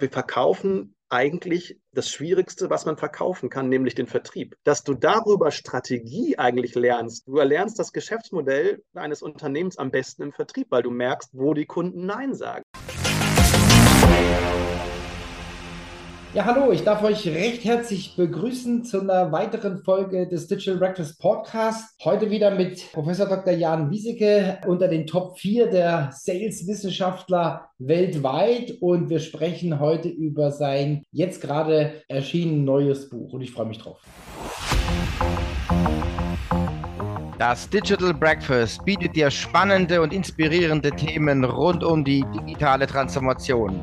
Wir verkaufen eigentlich das Schwierigste, was man verkaufen kann, nämlich den Vertrieb. Dass du darüber Strategie eigentlich lernst. Du erlernst das Geschäftsmodell eines Unternehmens am besten im Vertrieb, weil du merkst, wo die Kunden Nein sagen. Ja, hallo, ich darf euch recht herzlich begrüßen zu einer weiteren Folge des Digital Breakfast Podcast. Heute wieder mit Professor Dr. Jan Wieseke unter den Top 4 der Sales-Wissenschaftler weltweit und wir sprechen heute über sein jetzt gerade erschienen neues Buch und ich freue mich drauf. Das Digital Breakfast bietet dir spannende und inspirierende Themen rund um die digitale Transformation.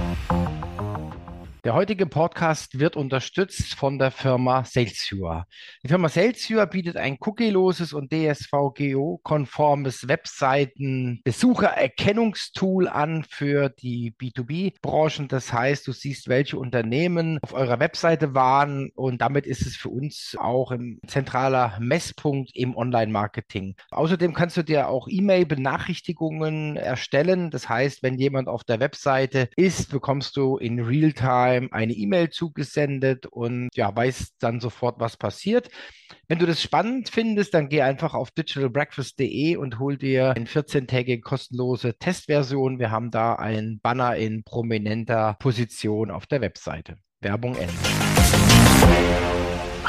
Der heutige Podcast wird unterstützt von der Firma Salesviewer. Die Firma Salesviewer bietet ein cookieloses und DSVGO-konformes Webseiten-Besuchererkennungstool an für die B2B-Branchen. Das heißt, du siehst, welche Unternehmen auf eurer Webseite waren und damit ist es für uns auch ein zentraler Messpunkt im Online-Marketing. Außerdem kannst du dir auch E-Mail-Benachrichtigungen erstellen. Das heißt, wenn jemand auf der Webseite ist, bekommst du in Realtime Time eine E-Mail zugesendet und ja, weißt dann sofort, was passiert. Wenn du das spannend findest, dann geh einfach auf digitalbreakfast.de und hol dir eine 14-tägige kostenlose Testversion. Wir haben da einen Banner in prominenter Position auf der Webseite. Werbung Ende.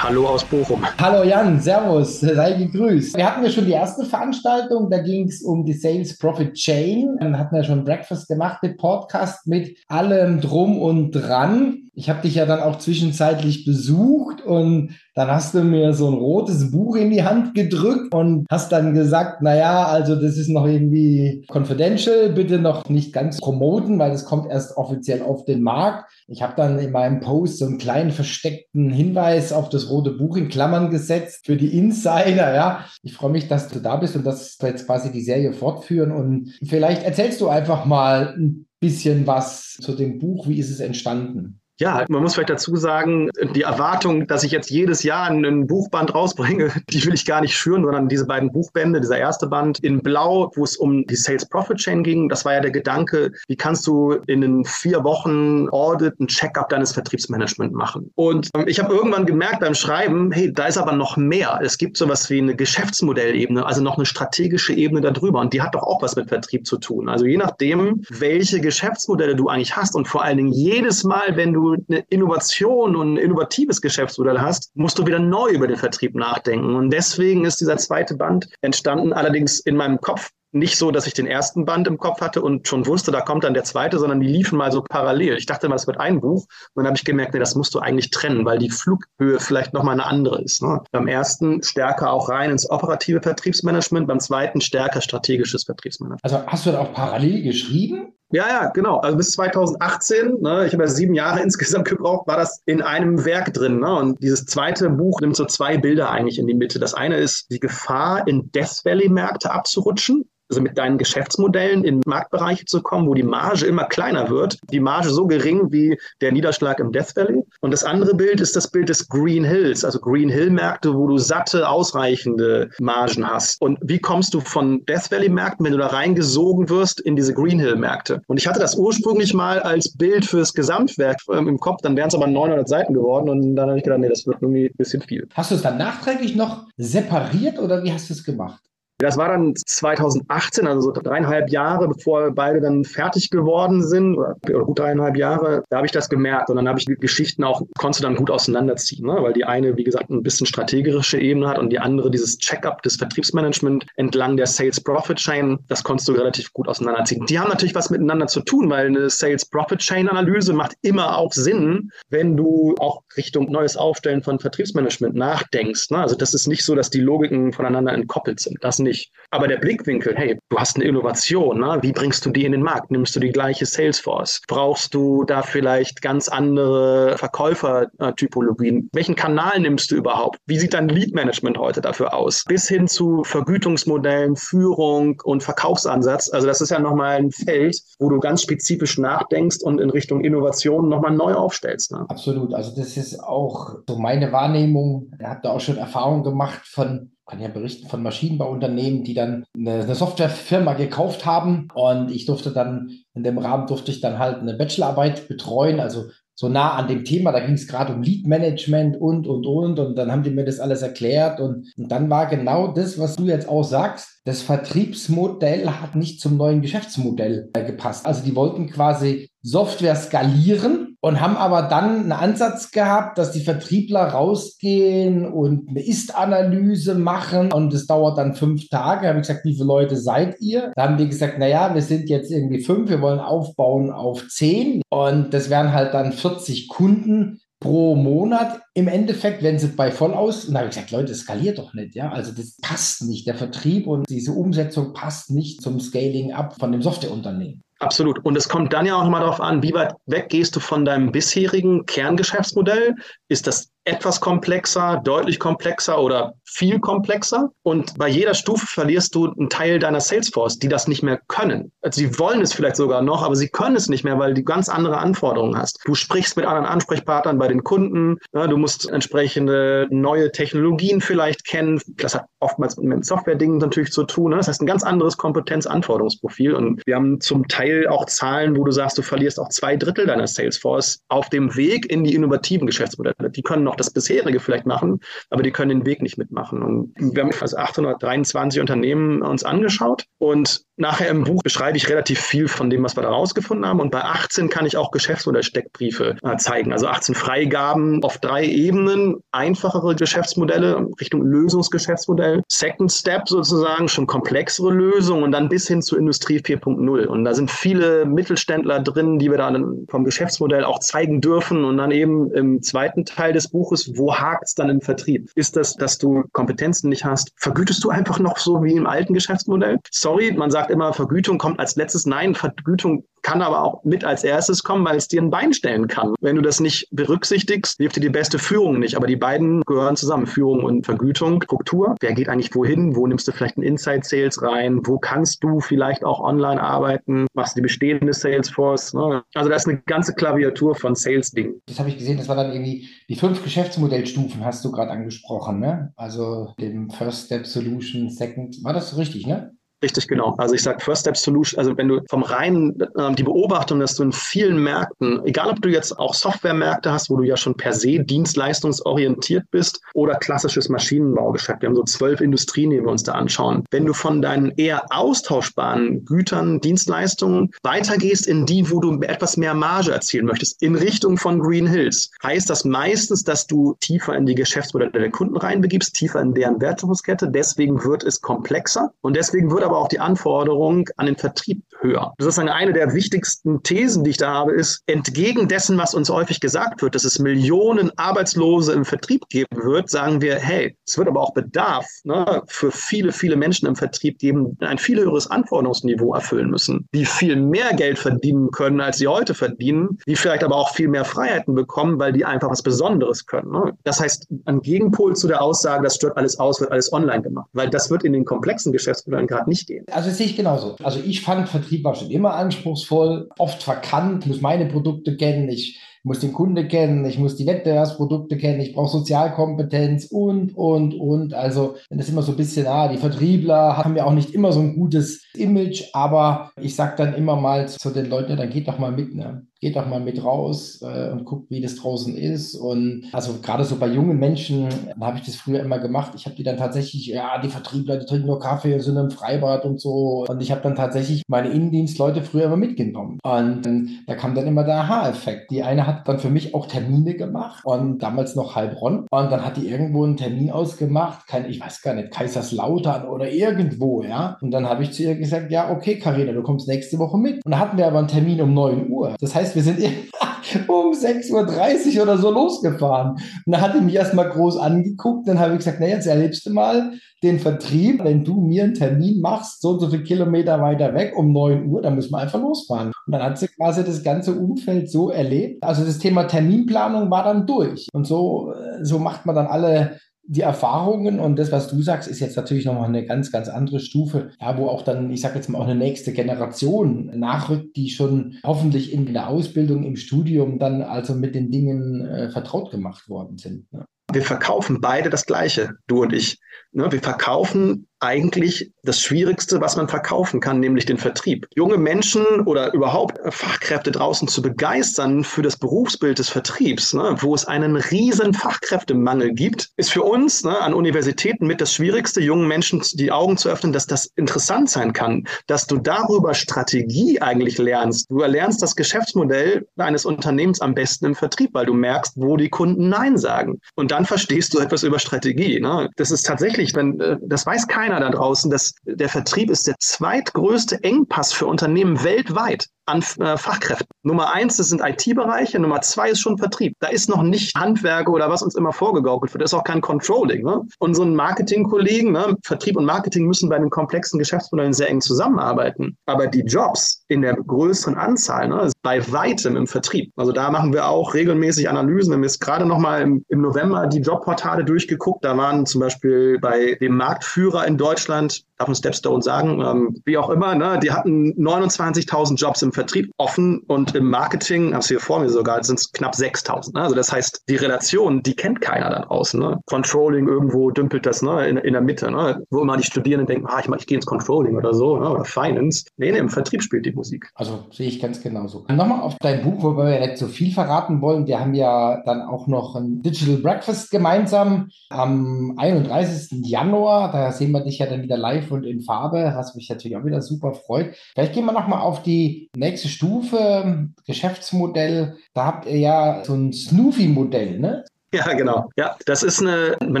Hallo aus Bochum. Hallo Jan, Servus, sei gegrüßt. Wir hatten ja schon die erste Veranstaltung, da ging es um die Sales Profit Chain. Dann hatten wir schon Breakfast gemacht, den Podcast mit allem drum und dran. Ich habe dich ja dann auch zwischenzeitlich besucht und dann hast du mir so ein rotes Buch in die Hand gedrückt und hast dann gesagt, na ja, also das ist noch irgendwie confidential, bitte noch nicht ganz promoten, weil das kommt erst offiziell auf den Markt. Ich habe dann in meinem Post so einen kleinen versteckten Hinweis auf das rote Buch in Klammern gesetzt für die Insider, ja. Ich freue mich, dass du da bist und dass wir jetzt quasi die Serie fortführen und vielleicht erzählst du einfach mal ein bisschen was zu dem Buch, wie ist es entstanden? Ja, man muss vielleicht dazu sagen, die Erwartung, dass ich jetzt jedes Jahr ein Buchband rausbringe, die will ich gar nicht schüren, sondern diese beiden Buchbände, dieser erste Band in Blau, wo es um die Sales Profit Chain ging, das war ja der Gedanke, wie kannst du in den vier Wochen Audit ein Checkup deines Vertriebsmanagement machen? Und ähm, ich habe irgendwann gemerkt beim Schreiben, hey, da ist aber noch mehr. Es gibt sowas wie eine Geschäftsmodellebene, also noch eine strategische Ebene darüber. Und die hat doch auch was mit Vertrieb zu tun. Also je nachdem, welche Geschäftsmodelle du eigentlich hast und vor allen Dingen jedes Mal, wenn du eine Innovation und ein innovatives Geschäftsmodell hast, musst du wieder neu über den Vertrieb nachdenken. Und deswegen ist dieser zweite Band entstanden, allerdings in meinem Kopf nicht so, dass ich den ersten Band im Kopf hatte und schon wusste, da kommt dann der zweite, sondern die liefen mal so parallel. Ich dachte mal, es wird ein Buch. Und dann habe ich gemerkt, nee, das musst du eigentlich trennen, weil die Flughöhe vielleicht nochmal eine andere ist. Ne? Beim ersten stärker auch rein ins operative Vertriebsmanagement, beim zweiten stärker strategisches Vertriebsmanagement. Also hast du da auch parallel geschrieben? Ja, ja, genau. Also bis 2018, ne, ich habe ja sieben Jahre insgesamt gebraucht, war das in einem Werk drin. Ne? Und dieses zweite Buch nimmt so zwei Bilder eigentlich in die Mitte. Das eine ist die Gefahr, in Death Valley-Märkte abzurutschen also mit deinen Geschäftsmodellen in Marktbereiche zu kommen, wo die Marge immer kleiner wird, die Marge so gering wie der Niederschlag im Death Valley. Und das andere Bild ist das Bild des Green Hills, also Green Hill Märkte, wo du satte, ausreichende Margen hast. Und wie kommst du von Death Valley Märkten, wenn du da reingesogen wirst, in diese Green Hill Märkte? Und ich hatte das ursprünglich mal als Bild fürs Gesamtwerk ähm, im Kopf, dann wären es aber 900 Seiten geworden und dann habe ich gedacht, nee, das wird irgendwie ein bisschen viel. Hast du es dann nachträglich noch separiert oder wie hast du es gemacht? Das war dann 2018, also so dreieinhalb Jahre, bevor beide dann fertig geworden sind, oder, gut dreieinhalb Jahre, da habe ich das gemerkt. Und dann habe ich die Geschichten auch, konntest du dann gut auseinanderziehen, ne? weil die eine, wie gesagt, ein bisschen strategische Ebene hat und die andere dieses Check-up des Vertriebsmanagement entlang der Sales Profit Chain, das konntest du relativ gut auseinanderziehen. Die haben natürlich was miteinander zu tun, weil eine Sales Profit Chain Analyse macht immer auch Sinn, wenn du auch Richtung neues Aufstellen von Vertriebsmanagement nachdenkst. Ne? Also das ist nicht so, dass die Logiken voneinander entkoppelt sind. Das nicht nicht. Aber der Blickwinkel, hey, du hast eine Innovation, ne? wie bringst du die in den Markt? Nimmst du die gleiche Salesforce? Brauchst du da vielleicht ganz andere Verkäufertypologien? Welchen Kanal nimmst du überhaupt? Wie sieht dein Lead-Management heute dafür aus? Bis hin zu Vergütungsmodellen, Führung und Verkaufsansatz. Also das ist ja nochmal ein Feld, wo du ganz spezifisch nachdenkst und in Richtung Innovation nochmal neu aufstellst. Ne? Absolut. Also das ist auch so meine Wahrnehmung. Ich habe da auch schon Erfahrung gemacht von kann ja berichten von Maschinenbauunternehmen, die dann eine, Softwarefirma gekauft haben. Und ich durfte dann, in dem Rahmen durfte ich dann halt eine Bachelorarbeit betreuen, also so nah an dem Thema, da ging es gerade um Lead Management und, und, und. Und dann haben die mir das alles erklärt. Und, und dann war genau das, was du jetzt auch sagst, das Vertriebsmodell hat nicht zum neuen Geschäftsmodell gepasst. Also die wollten quasi Software skalieren und haben aber dann einen Ansatz gehabt, dass die Vertriebler rausgehen und eine Ist-Analyse machen und es dauert dann fünf Tage. Da habe ich gesagt, wie viele Leute seid ihr? Da haben die gesagt, naja, wir sind jetzt irgendwie fünf, wir wollen aufbauen auf zehn und das wären halt dann 40 Kunden pro Monat im Endeffekt, wenn sie bei voll aus, und da habe ich gesagt, Leute, skaliert doch nicht, ja. Also das passt nicht. Der Vertrieb und diese Umsetzung passt nicht zum Scaling up von dem Softwareunternehmen. Absolut. Und es kommt dann ja auch nochmal darauf an, wie weit weg gehst du von deinem bisherigen Kerngeschäftsmodell? Ist das etwas komplexer, deutlich komplexer oder viel komplexer. Und bei jeder Stufe verlierst du einen Teil deiner Salesforce, die das nicht mehr können. Also sie wollen es vielleicht sogar noch, aber sie können es nicht mehr, weil du ganz andere Anforderungen hast. Du sprichst mit anderen Ansprechpartnern bei den Kunden. Ja, du musst entsprechende neue Technologien vielleicht kennen. Das hat oftmals mit Software-Dingen natürlich zu tun. Ne? Das heißt, ein ganz anderes Kompetenzanforderungsprofil. Und wir haben zum Teil auch Zahlen, wo du sagst, du verlierst auch zwei Drittel deiner Salesforce auf dem Weg in die innovativen Geschäftsmodelle. Die können noch das bisherige vielleicht machen, aber die können den Weg nicht mitmachen. Und wir haben also 823 Unternehmen uns angeschaut und nachher im Buch beschreibe ich relativ viel von dem, was wir da rausgefunden haben. Und bei 18 kann ich auch Geschäftsmodellsteckbriefe äh, zeigen. Also 18 Freigaben auf drei Ebenen, einfachere Geschäftsmodelle Richtung Lösungsgeschäftsmodell, Second Step sozusagen, schon komplexere Lösungen und dann bis hin zur Industrie 4.0. Und da sind viele Mittelständler drin, die wir dann vom Geschäftsmodell auch zeigen dürfen. Und dann eben im zweiten Teil des Buches Buches, wo hakt es dann im Vertrieb? Ist das, dass du Kompetenzen nicht hast? Vergütest du einfach noch so wie im alten Geschäftsmodell? Sorry, man sagt immer, Vergütung kommt als letztes. Nein, Vergütung kann aber auch mit als erstes kommen, weil es dir ein Bein stellen kann. Wenn du das nicht berücksichtigst, hilft dir die beste Führung nicht. Aber die beiden gehören zusammen, Führung und Vergütung, Struktur. Wer geht eigentlich wohin? Wo nimmst du vielleicht ein Inside Sales rein? Wo kannst du vielleicht auch online arbeiten? Machst du die bestehende Salesforce? Ne? Also da ist eine ganze Klaviatur von Sales-Dingen. Das habe ich gesehen, das war dann irgendwie die fünf Geschäftsmodellstufen, hast du gerade angesprochen, ne? Also dem First Step Solution, Second, war das richtig, ne? Richtig, genau. Also ich sage First Step Solution, also wenn du vom reinen, äh, die Beobachtung, dass du in vielen Märkten, egal ob du jetzt auch Softwaremärkte hast, wo du ja schon per se dienstleistungsorientiert bist oder klassisches Maschinenbaugeschäft. Wir haben so zwölf Industrien, die wir uns da anschauen. Wenn du von deinen eher austauschbaren Gütern, Dienstleistungen weitergehst in die, wo du etwas mehr Marge erzielen möchtest, in Richtung von Green Hills, heißt das meistens, dass du tiefer in die Geschäftsmodelle der Kunden reinbegibst, tiefer in deren Wertschöpfungskette. Deswegen wird es komplexer und deswegen wird aber aber auch die Anforderung an den Vertrieb höher. Das ist eine der wichtigsten Thesen, die ich da habe, ist, entgegen dessen, was uns häufig gesagt wird, dass es Millionen Arbeitslose im Vertrieb geben wird, sagen wir, hey, es wird aber auch Bedarf ne, für viele, viele Menschen im Vertrieb geben, die ein viel höheres Anforderungsniveau erfüllen müssen, die viel mehr Geld verdienen können, als sie heute verdienen, die vielleicht aber auch viel mehr Freiheiten bekommen, weil die einfach was Besonderes können. Ne? Das heißt, ein Gegenpol zu der Aussage, das stört alles aus, wird alles online gemacht, weil das wird in den komplexen Geschäftsmodellen gerade nicht gehen. Also das sehe ich genauso. Also ich fand Vertrieb war schon immer anspruchsvoll, oft verkannt, muss meine Produkte kennen, ich muss den Kunde kennen, ich muss die Wettbewerbsprodukte kennen, ich brauche Sozialkompetenz und, und, und. Also, das immer so ein bisschen, ah, die Vertriebler haben ja auch nicht immer so ein gutes Image, aber ich sage dann immer mal zu den Leuten, ja, dann geht doch mal mit, ne? Geht doch mal mit raus äh, und guckt, wie das draußen ist. Und also gerade so bei jungen Menschen habe ich das früher immer gemacht. Ich habe die dann tatsächlich, ja, die Vertriebler, die trinken nur Kaffee sind im Freibad und so. Und ich habe dann tatsächlich meine Innendienstleute früher immer mitgenommen. Und äh, da kam dann immer der Aha-Effekt. Die eine hat dann für mich auch Termine gemacht und damals noch Heilbronn. Und dann hat die irgendwo einen Termin ausgemacht, kein, ich weiß gar nicht, Kaiserslautern oder irgendwo, ja. Und dann habe ich zu ihr gesagt, ja, okay, Karina, du kommst nächste Woche mit. Und da hatten wir aber einen Termin um 9 Uhr. Das heißt, wir sind um 6.30 Uhr oder so losgefahren. Und da hat er mich erstmal groß angeguckt. Dann habe ich gesagt, na jetzt erlebst du mal den Vertrieb. Wenn du mir einen Termin machst, so und so viele Kilometer weiter weg um 9 Uhr, dann müssen wir einfach losfahren. Und dann hat sie quasi das ganze Umfeld so erlebt. Also das Thema Terminplanung war dann durch. Und so, äh, so macht man dann alle die Erfahrungen und das, was du sagst, ist jetzt natürlich nochmal eine ganz, ganz andere Stufe, ja, wo auch dann, ich sage jetzt mal, auch eine nächste Generation nachrückt, die schon hoffentlich in der Ausbildung, im Studium dann also mit den Dingen äh, vertraut gemacht worden sind. Ne? Wir verkaufen beide das Gleiche, du und ich. Ne? Wir verkaufen eigentlich das Schwierigste, was man verkaufen kann, nämlich den Vertrieb. Junge Menschen oder überhaupt Fachkräfte draußen zu begeistern für das Berufsbild des Vertriebs, ne, wo es einen riesen Fachkräftemangel gibt, ist für uns ne, an Universitäten mit das Schwierigste, jungen Menschen die Augen zu öffnen, dass das interessant sein kann, dass du darüber Strategie eigentlich lernst. Du erlernst das Geschäftsmodell eines Unternehmens am besten im Vertrieb, weil du merkst, wo die Kunden Nein sagen. Und dann verstehst du etwas über Strategie. Ne? Das ist tatsächlich, wenn, äh, das weiß keiner, keiner da draußen, dass der Vertrieb ist der zweitgrößte Engpass für Unternehmen weltweit an äh, Fachkräften. Nummer eins, das sind IT-Bereiche. Nummer zwei ist schon Vertrieb. Da ist noch nicht Handwerke oder was uns immer vorgegaukelt wird. Da ist auch kein Controlling. Ne? Unseren Marketingkollegen, ne? Vertrieb und Marketing müssen bei den komplexen Geschäftsmodellen sehr eng zusammenarbeiten. Aber die Jobs in der größeren Anzahl, ne, bei weitem im Vertrieb. Also da machen wir auch regelmäßig Analysen. Wir haben jetzt gerade noch mal im, im November die Jobportale durchgeguckt. Da waren zum Beispiel bei dem Marktführer in Deutschland darf ein Stepstone sagen, ähm, wie auch immer, ne, die hatten 29.000 Jobs im Vertrieb offen und im Marketing, hast du hier vor mir sogar, sind es knapp 6.000. Ne? Also das heißt, die Relation, die kennt keiner da draußen. Ne? Controlling irgendwo dümpelt das ne, in, in der Mitte, ne? wo immer die Studierenden denken, ah, ich, ich gehe ins Controlling oder so ne? oder Finance. Nee, nee, im Vertrieb spielt die Musik. Also sehe ich ganz genauso. Nochmal auf dein Buch, wo wir nicht so viel verraten wollen. Wir haben ja dann auch noch ein Digital Breakfast gemeinsam am 31. Januar. Da sehen wir dich ja dann wieder live und in Farbe, was mich natürlich auch wieder super freut. Vielleicht gehen wir nochmal auf die nächste Stufe, Geschäftsmodell. Da habt ihr ja so ein Snoopy-Modell, ne? Ja, genau. Ja, das ist eine, man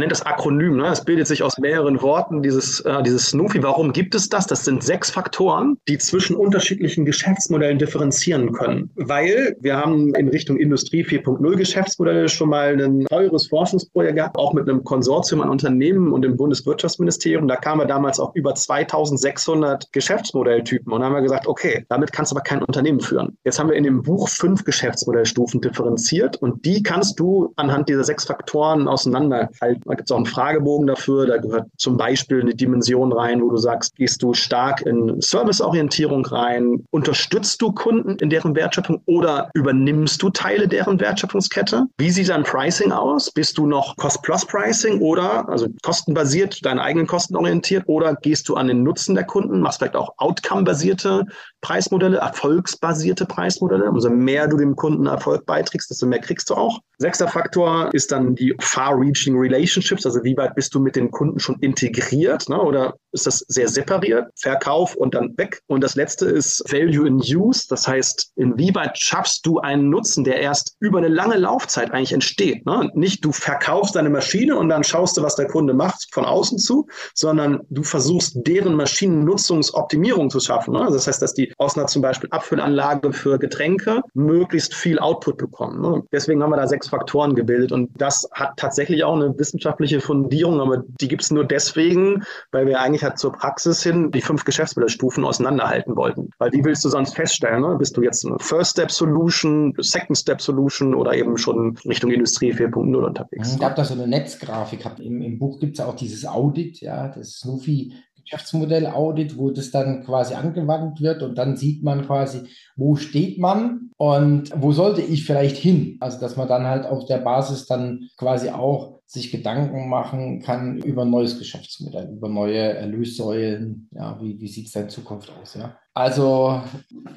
nennt das Akronym, ne? Es bildet sich aus mehreren Worten, dieses, äh, dieses Snoopy. Warum gibt es das? Das sind sechs Faktoren, die zwischen unterschiedlichen Geschäftsmodellen differenzieren können. Weil wir haben in Richtung Industrie 4.0 Geschäftsmodelle schon mal ein teures Forschungsprojekt gehabt, auch mit einem Konsortium an Unternehmen und dem Bundeswirtschaftsministerium. Da kamen wir damals auf über 2600 Geschäftsmodelltypen und haben wir gesagt, okay, damit kannst du aber kein Unternehmen führen. Jetzt haben wir in dem Buch fünf Geschäftsmodellstufen differenziert und die kannst du anhand dieser sechs Faktoren auseinanderhalten. Da gibt es auch einen Fragebogen dafür. Da gehört zum Beispiel eine Dimension rein, wo du sagst, gehst du stark in Serviceorientierung rein? Unterstützt du Kunden in deren Wertschöpfung oder übernimmst du Teile deren Wertschöpfungskette? Wie sieht dein Pricing aus? Bist du noch Cost-Plus-Pricing oder also kostenbasiert, deine eigenen Kosten orientiert oder gehst du an den Nutzen der Kunden? Machst vielleicht auch Outcome-basierte Preismodelle, erfolgsbasierte Preismodelle. Umso mehr du dem Kunden Erfolg beiträgst, desto mehr kriegst du auch. Sechster Faktor ist dann die Far-Reaching Relationships, also wie weit bist du mit den Kunden schon integriert ne? oder ist das sehr separiert, Verkauf und dann weg. Und das letzte ist Value in Use, das heißt, inwieweit schaffst du einen Nutzen, der erst über eine lange Laufzeit eigentlich entsteht. Ne? Nicht du verkaufst deine Maschine und dann schaust du, was der Kunde macht von außen zu, sondern du versuchst deren Maschinennutzungsoptimierung zu schaffen. Ne? Das heißt, dass die aus einer zum Beispiel Abfüllanlage für Getränke möglichst viel Output bekommen. Ne? Deswegen haben wir da sechs Faktoren gebildet. Und das hat tatsächlich auch eine wissenschaftliche Fundierung, aber die gibt es nur deswegen, weil wir eigentlich halt zur Praxis hin die fünf Geschäftsmodellstufen auseinanderhalten wollten. Weil wie willst du sonst feststellen? Ne? Bist du jetzt eine First Step Solution, Second Step Solution oder eben schon Richtung Industrie 4.0 unterwegs? Ich habe da so eine Netzgrafik. Im, Im Buch gibt es auch dieses Audit, ja, das Snoopy Geschäftsmodell-Audit, wo das dann quasi angewandt wird und dann sieht man quasi, wo steht man und wo sollte ich vielleicht hin? Also, dass man dann halt auf der Basis dann quasi auch sich Gedanken machen kann über neues Geschäftsmodell, über neue Erlössäulen. Ja, wie, wie sieht es in Zukunft aus? Ja? Also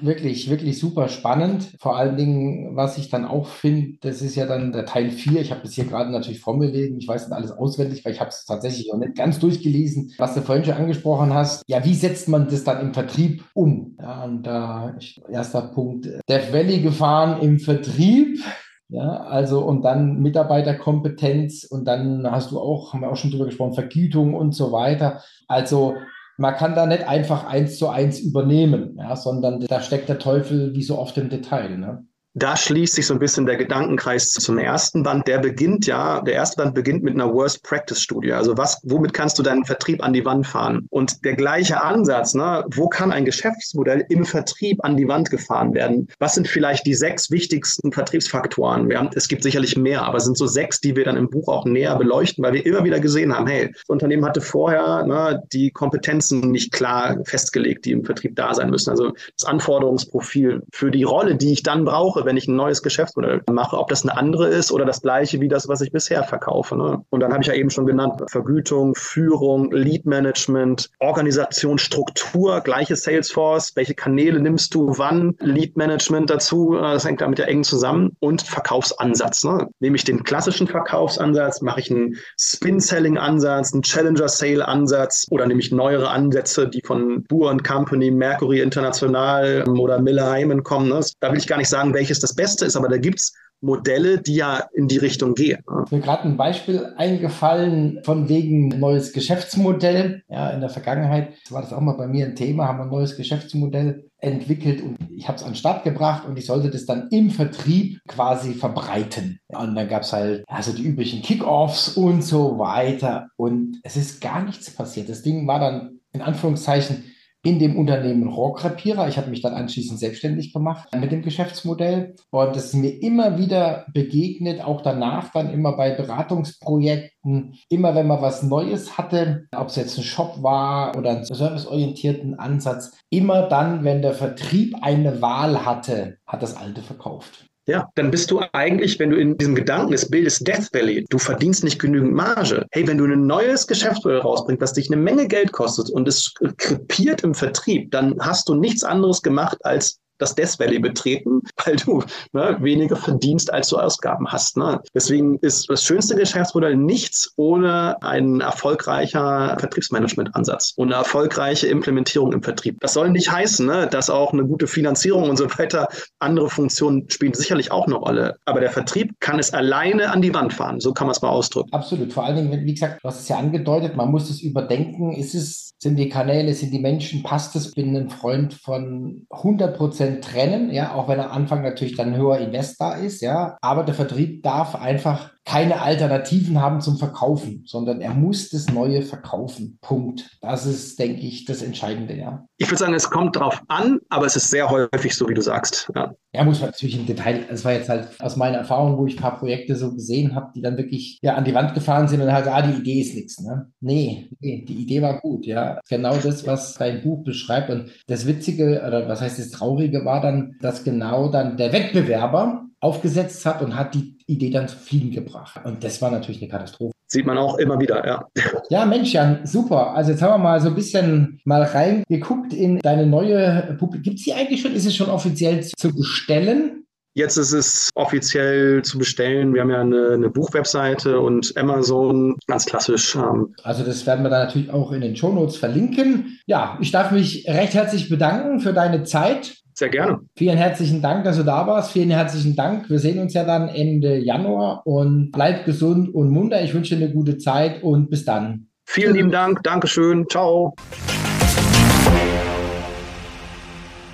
wirklich, wirklich super spannend. Vor allen Dingen, was ich dann auch finde, das ist ja dann der Teil 4. Ich habe das hier gerade natürlich vor mir liegen. Ich weiß nicht alles auswendig, weil ich habe es tatsächlich noch nicht ganz durchgelesen. Was du vorhin schon angesprochen hast, ja, wie setzt man das dann im Vertrieb um? Ja, und da äh, erster Punkt, Death Valley gefahren im Vertrieb. Ja, also und dann Mitarbeiterkompetenz und dann hast du auch, haben wir auch schon drüber gesprochen, Vergütung und so weiter. Also man kann da nicht einfach eins zu eins übernehmen, ja, sondern da steckt der Teufel wie so oft im Detail. Ne? Da schließt sich so ein bisschen der Gedankenkreis zum ersten Band. Der beginnt ja, der erste Band beginnt mit einer Worst Practice Studie. Also was, womit kannst du deinen Vertrieb an die Wand fahren? Und der gleiche Ansatz, ne? Wo kann ein Geschäftsmodell im Vertrieb an die Wand gefahren werden? Was sind vielleicht die sechs wichtigsten Vertriebsfaktoren? Wir haben, es gibt sicherlich mehr, aber es sind so sechs, die wir dann im Buch auch näher beleuchten, weil wir immer wieder gesehen haben, hey, das Unternehmen hatte vorher ne, die Kompetenzen nicht klar festgelegt, die im Vertrieb da sein müssen. Also das Anforderungsprofil für die Rolle, die ich dann brauche, wenn ich ein neues Geschäftsmodell mache, ob das eine andere ist oder das gleiche wie das, was ich bisher verkaufe. Ne? Und dann habe ich ja eben schon genannt, Vergütung, Führung, Lead Management, Organisation, Struktur, gleiche Salesforce, welche Kanäle nimmst du wann, Lead Management dazu, das hängt damit ja eng zusammen und Verkaufsansatz. Ne? Nehme ich den klassischen Verkaufsansatz, mache ich einen Spin-Selling-Ansatz, einen Challenger-Sale-Ansatz oder nehme ich neuere Ansätze, die von Buhr Company, Mercury International oder Miller Hyman kommen. Ne? Da will ich gar nicht sagen, welches das Beste ist, aber da gibt es Modelle, die ja in die Richtung gehen. Mir gerade ein Beispiel eingefallen von wegen neues Geschäftsmodell. Ja, in der Vergangenheit war das auch mal bei mir ein Thema, haben wir ein neues Geschäftsmodell entwickelt und ich habe es an den Start gebracht und ich sollte das dann im Vertrieb quasi verbreiten. Und dann gab es halt also die üblichen Kickoffs und so weiter und es ist gar nichts passiert. Das Ding war dann in Anführungszeichen in dem Unternehmen Rohrkrepierer. Ich habe mich dann anschließend selbstständig gemacht mit dem Geschäftsmodell und das ist mir immer wieder begegnet, auch danach dann immer bei Beratungsprojekten, immer wenn man was Neues hatte, ob es jetzt ein Shop war oder einen serviceorientierten Ansatz, immer dann, wenn der Vertrieb eine Wahl hatte, hat das alte verkauft. Ja, dann bist du eigentlich, wenn du in diesem Gedanken des Bildes Death Valley, du verdienst nicht genügend Marge. Hey, wenn du ein neues Geschäftsmodell rausbringst, was dich eine Menge Geld kostet und es krepiert im Vertrieb, dann hast du nichts anderes gemacht, als das Death Valley betreten, weil du ne, weniger verdienst, als du Ausgaben hast. Ne? Deswegen ist das schönste Geschäftsmodell nichts ohne einen erfolgreicher Vertriebsmanagement-Ansatz und eine erfolgreiche Implementierung im Vertrieb. Das soll nicht heißen, ne, dass auch eine gute Finanzierung und so weiter, andere Funktionen spielen sicherlich auch eine Rolle. Aber der Vertrieb kann es alleine an die Wand fahren. So kann man es mal ausdrücken. Absolut. Vor allen Dingen, wie gesagt, du hast es ja angedeutet, man muss es überdenken. Ist es, sind die Kanäle, sind die Menschen, passt es? Ich bin ein Freund von 100 Prozent Prozent trennen, ja, auch wenn am Anfang natürlich dann höher Invest da ist, ja. Aber der Vertrieb darf einfach keine Alternativen haben zum Verkaufen, sondern er muss das Neue verkaufen. Punkt. Das ist, denke ich, das Entscheidende, ja. Ich würde sagen, es kommt drauf an, aber es ist sehr häufig so, wie du sagst. Ja, ja muss man natürlich im Detail, das war jetzt halt aus meiner Erfahrung, wo ich ein paar Projekte so gesehen habe, die dann wirklich ja, an die Wand gefahren sind und halt, ah, die Idee ist nichts. Ne? Nee, nee, die Idee war gut, ja. Genau das, was dein Buch beschreibt. Und das Witzige, oder was heißt das Traurige war dann, dass genau dann der Wettbewerber aufgesetzt hat und hat die Idee dann zu Fliegen gebracht. Und das war natürlich eine Katastrophe. Sieht man auch immer wieder, ja. Ja, Mensch, Jan, super. Also jetzt haben wir mal so ein bisschen mal reingeguckt in deine neue Publik. Gibt es die eigentlich schon? Ist es schon offiziell zu bestellen? Jetzt ist es offiziell zu bestellen. Wir haben ja eine, eine Buchwebseite und Amazon, ganz klassisch. Ähm. Also das werden wir dann natürlich auch in den Shownotes verlinken. Ja, ich darf mich recht herzlich bedanken für deine Zeit. Sehr gerne. Vielen herzlichen Dank, dass du da warst. Vielen herzlichen Dank. Wir sehen uns ja dann Ende Januar und bleib gesund und munter. Ich wünsche dir eine gute Zeit und bis dann. Vielen lieben Dank. Dankeschön. Ciao.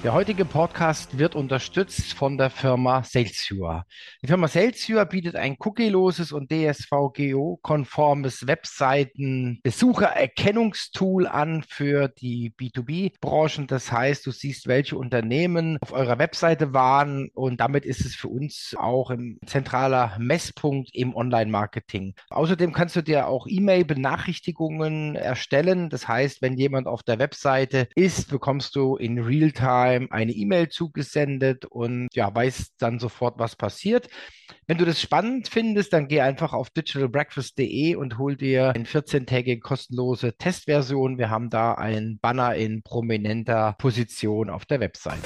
Der heutige Podcast wird unterstützt von der Firma Salesviewer. Die Firma Salesviewer bietet ein cookieloses und DSVGO-konformes Webseiten-Besuchererkennungstool an für die B2B-Branchen. Das heißt, du siehst, welche Unternehmen auf eurer Webseite waren und damit ist es für uns auch ein zentraler Messpunkt im Online-Marketing. Außerdem kannst du dir auch E-Mail-Benachrichtigungen erstellen. Das heißt, wenn jemand auf der Webseite ist, bekommst du in Realtime Time eine E-Mail zugesendet und ja, weiß dann sofort, was passiert. Wenn du das spannend findest, dann geh einfach auf digitalbreakfast.de und hol dir eine 14-tägige kostenlose Testversion. Wir haben da einen Banner in prominenter Position auf der Website.